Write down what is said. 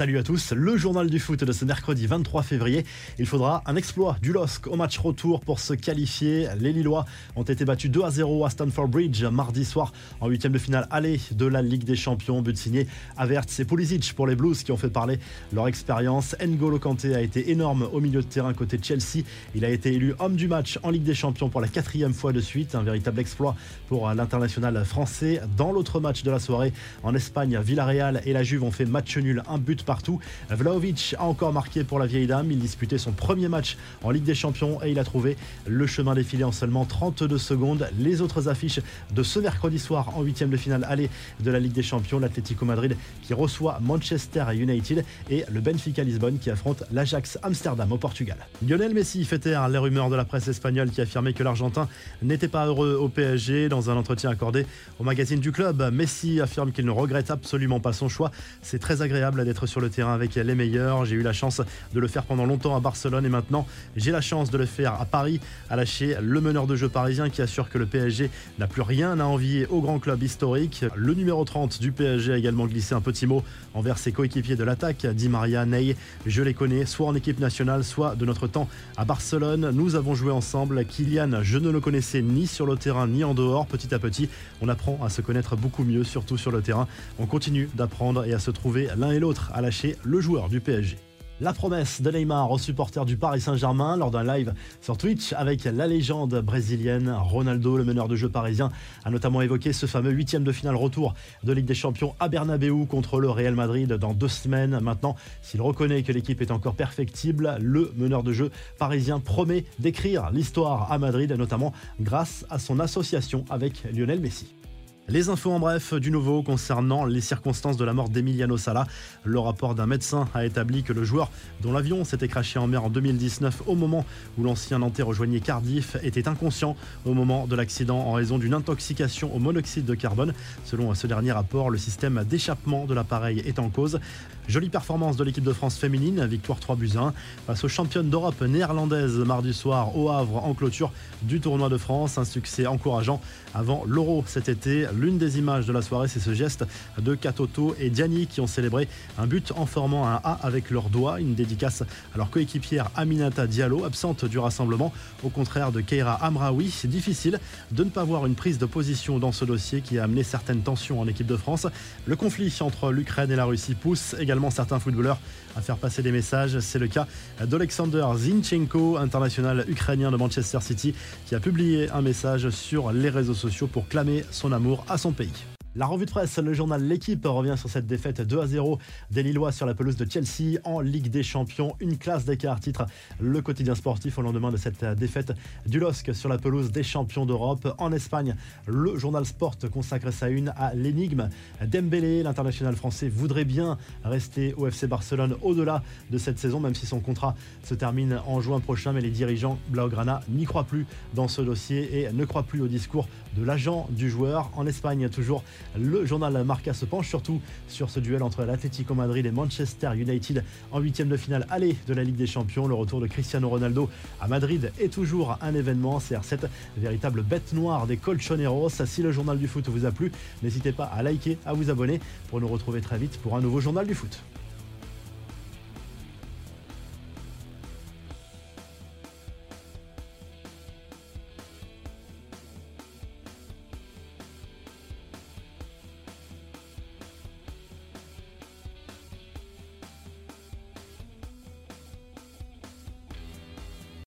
Salut à tous, le journal du foot de ce mercredi 23 février. Il faudra un exploit du LOSC au match retour pour se qualifier. Les Lillois ont été battus 2 à 0 à Stanford Bridge mardi soir en huitième de finale aller de la Ligue des Champions. But signé Averts et Pulisic pour les Blues qui ont fait parler leur expérience. N'Golo Kanté a été énorme au milieu de terrain côté Chelsea. Il a été élu homme du match en Ligue des Champions pour la quatrième fois de suite. Un véritable exploit pour l'international français. Dans l'autre match de la soirée en Espagne, Villarreal et la Juve ont fait match nul, un but Vlaovic a encore marqué pour la vieille dame. Il disputait son premier match en Ligue des Champions et il a trouvé le chemin défilé en seulement 32 secondes. Les autres affiches de ce mercredi soir en huitième de finale aller de la Ligue des Champions, l'Atlético Madrid qui reçoit Manchester United et le Benfica Lisbonne qui affronte l'Ajax Amsterdam au Portugal. Lionel Messi fait taire les rumeurs de la presse espagnole qui affirmait que l'Argentin n'était pas heureux au PSG dans un entretien accordé au magazine du club. Messi affirme qu'il ne regrette absolument pas son choix. C'est très agréable d'être sur le terrain avec les meilleurs. J'ai eu la chance de le faire pendant longtemps à Barcelone et maintenant j'ai la chance de le faire à Paris, a lâché le meneur de jeu parisien qui assure que le PSG n'a plus rien à envier au grand club historique. Le numéro 30 du PSG a également glissé un petit mot envers ses coéquipiers de l'attaque, dit Maria Ney. Je les connais, soit en équipe nationale, soit de notre temps à Barcelone. Nous avons joué ensemble. Kylian, je ne le connaissais ni sur le terrain ni en dehors. Petit à petit, on apprend à se connaître beaucoup mieux, surtout sur le terrain. On continue d'apprendre et à se trouver l'un et l'autre, a lâché le joueur du PSG. La promesse de Neymar aux supporters du Paris Saint-Germain lors d'un live sur Twitch avec la légende brésilienne Ronaldo, le meneur de jeu parisien, a notamment évoqué ce fameux huitième de finale retour de Ligue des Champions à Bernabeu contre le Real Madrid dans deux semaines. Maintenant, s'il reconnaît que l'équipe est encore perfectible, le meneur de jeu parisien promet d'écrire l'histoire à Madrid, notamment grâce à son association avec Lionel Messi. Les infos en bref du nouveau concernant les circonstances de la mort d'Emiliano Sala. Le rapport d'un médecin a établi que le joueur dont l'avion s'était craché en mer en 2019 au moment où l'ancien Nantais rejoignait Cardiff était inconscient au moment de l'accident en raison d'une intoxication au monoxyde de carbone. Selon ce dernier rapport, le système d'échappement de l'appareil est en cause. Jolie performance de l'équipe de France féminine, victoire 3 buts 1 face aux championnes d'Europe néerlandaises mardi soir au Havre en clôture du tournoi de France. Un succès encourageant avant l'Euro cet été. L'une des images de la soirée, c'est ce geste de Katoto et Diani qui ont célébré un but en formant un A avec leurs doigts, une dédicace à leur coéquipière Aminata Diallo, absente du rassemblement, au contraire de Keira Amraoui. C'est difficile de ne pas voir une prise de position dans ce dossier qui a amené certaines tensions en équipe de France. Le conflit entre l'Ukraine et la Russie pousse certains footballeurs à faire passer des messages. C'est le cas d'Alexander Zinchenko, international ukrainien de Manchester City, qui a publié un message sur les réseaux sociaux pour clamer son amour à son pays. La revue de presse, le journal L'équipe revient sur cette défaite 2 à 0 des Lillois sur la pelouse de Chelsea en Ligue des Champions. Une classe d'écart titre le quotidien sportif au lendemain de cette défaite du LOSC sur la pelouse des champions d'Europe. En Espagne, le journal Sport consacre sa une à l'énigme. Dembélé, l'international français, voudrait bien rester au FC Barcelone au-delà de cette saison, même si son contrat se termine en juin prochain. Mais les dirigeants Blaugrana n'y croient plus dans ce dossier et ne croient plus au discours de l'agent du joueur. En Espagne, toujours le journal Marca se penche surtout sur ce duel entre l'Atlético Madrid et Manchester United en huitième de finale aller de la Ligue des Champions. Le retour de Cristiano Ronaldo à Madrid est toujours un événement. CR7, véritable bête noire des Colchoneros. Si le journal du foot vous a plu, n'hésitez pas à liker, à vous abonner pour nous retrouver très vite pour un nouveau journal du foot.